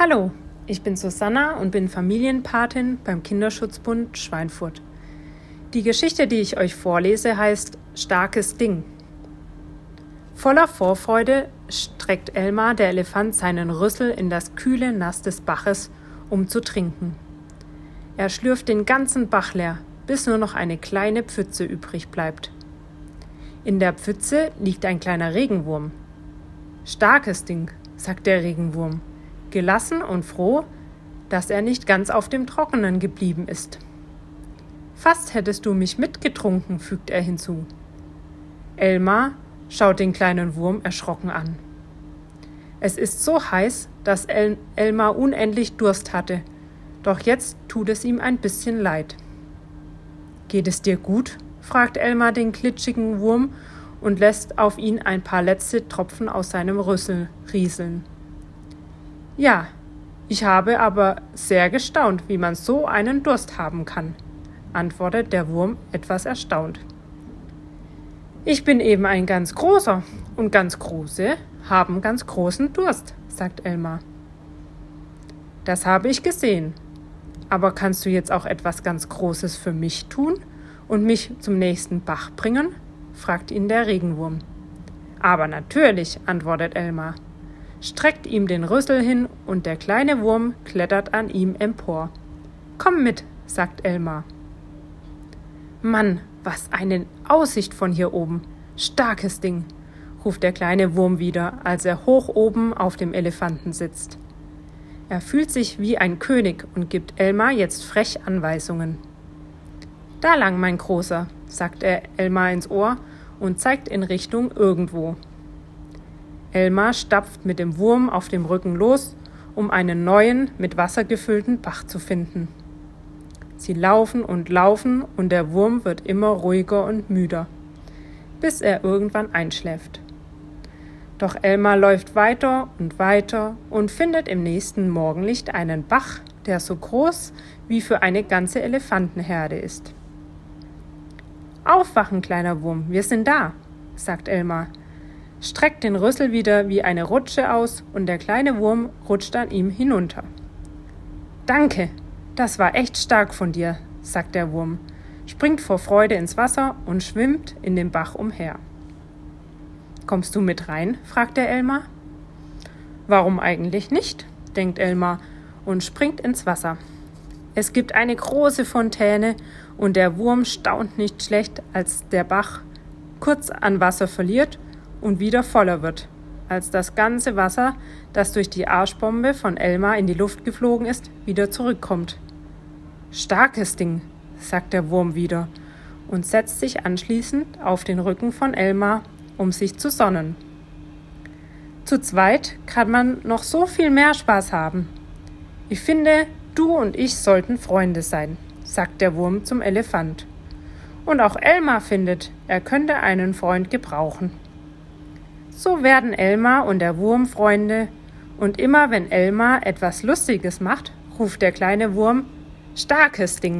Hallo, ich bin Susanna und bin Familienpatin beim Kinderschutzbund Schweinfurt. Die Geschichte, die ich euch vorlese, heißt Starkes Ding. Voller Vorfreude streckt Elmar der Elefant seinen Rüssel in das kühle Nass des Baches, um zu trinken. Er schlürft den ganzen Bach leer, bis nur noch eine kleine Pfütze übrig bleibt. In der Pfütze liegt ein kleiner Regenwurm. Starkes Ding, sagt der Regenwurm gelassen und froh, dass er nicht ganz auf dem Trockenen geblieben ist. Fast hättest du mich mitgetrunken, fügt er hinzu. Elmar schaut den kleinen Wurm erschrocken an. Es ist so heiß, dass El Elmar unendlich Durst hatte, doch jetzt tut es ihm ein bisschen leid. Geht es dir gut? fragt Elmar den glitschigen Wurm und lässt auf ihn ein paar letzte Tropfen aus seinem Rüssel rieseln. Ja, ich habe aber sehr gestaunt, wie man so einen Durst haben kann, antwortet der Wurm etwas erstaunt. Ich bin eben ein ganz großer, und ganz große haben ganz großen Durst, sagt Elmar. Das habe ich gesehen. Aber kannst du jetzt auch etwas ganz Großes für mich tun und mich zum nächsten Bach bringen? fragt ihn der Regenwurm. Aber natürlich, antwortet Elmar streckt ihm den Rüssel hin und der kleine Wurm klettert an ihm empor. Komm mit, sagt Elmar. Mann, was eine Aussicht von hier oben. Starkes Ding, ruft der kleine Wurm wieder, als er hoch oben auf dem Elefanten sitzt. Er fühlt sich wie ein König und gibt Elmar jetzt frech Anweisungen. Da lang, mein Großer, sagt er Elmar ins Ohr und zeigt in Richtung irgendwo. Elmar stapft mit dem Wurm auf dem Rücken los, um einen neuen, mit Wasser gefüllten Bach zu finden. Sie laufen und laufen und der Wurm wird immer ruhiger und müder, bis er irgendwann einschläft. Doch Elmar läuft weiter und weiter und findet im nächsten Morgenlicht einen Bach, der so groß wie für eine ganze Elefantenherde ist. Aufwachen, kleiner Wurm, wir sind da, sagt Elmar streckt den Rüssel wieder wie eine Rutsche aus und der kleine Wurm rutscht an ihm hinunter. Danke, das war echt stark von dir, sagt der Wurm, springt vor Freude ins Wasser und schwimmt in dem Bach umher. Kommst du mit rein? fragt der Elmar. Warum eigentlich nicht? denkt Elmar und springt ins Wasser. Es gibt eine große Fontäne und der Wurm staunt nicht schlecht, als der Bach kurz an Wasser verliert und wieder voller wird, als das ganze Wasser, das durch die Arschbombe von Elmar in die Luft geflogen ist, wieder zurückkommt. Starkes Ding, sagt der Wurm wieder und setzt sich anschließend auf den Rücken von Elmar, um sich zu sonnen. Zu zweit kann man noch so viel mehr Spaß haben. Ich finde, du und ich sollten Freunde sein, sagt der Wurm zum Elefant. Und auch Elmar findet, er könnte einen Freund gebrauchen. So werden Elmar und der Wurm Freunde, und immer wenn Elmar etwas Lustiges macht, ruft der kleine Wurm Starkes Ding.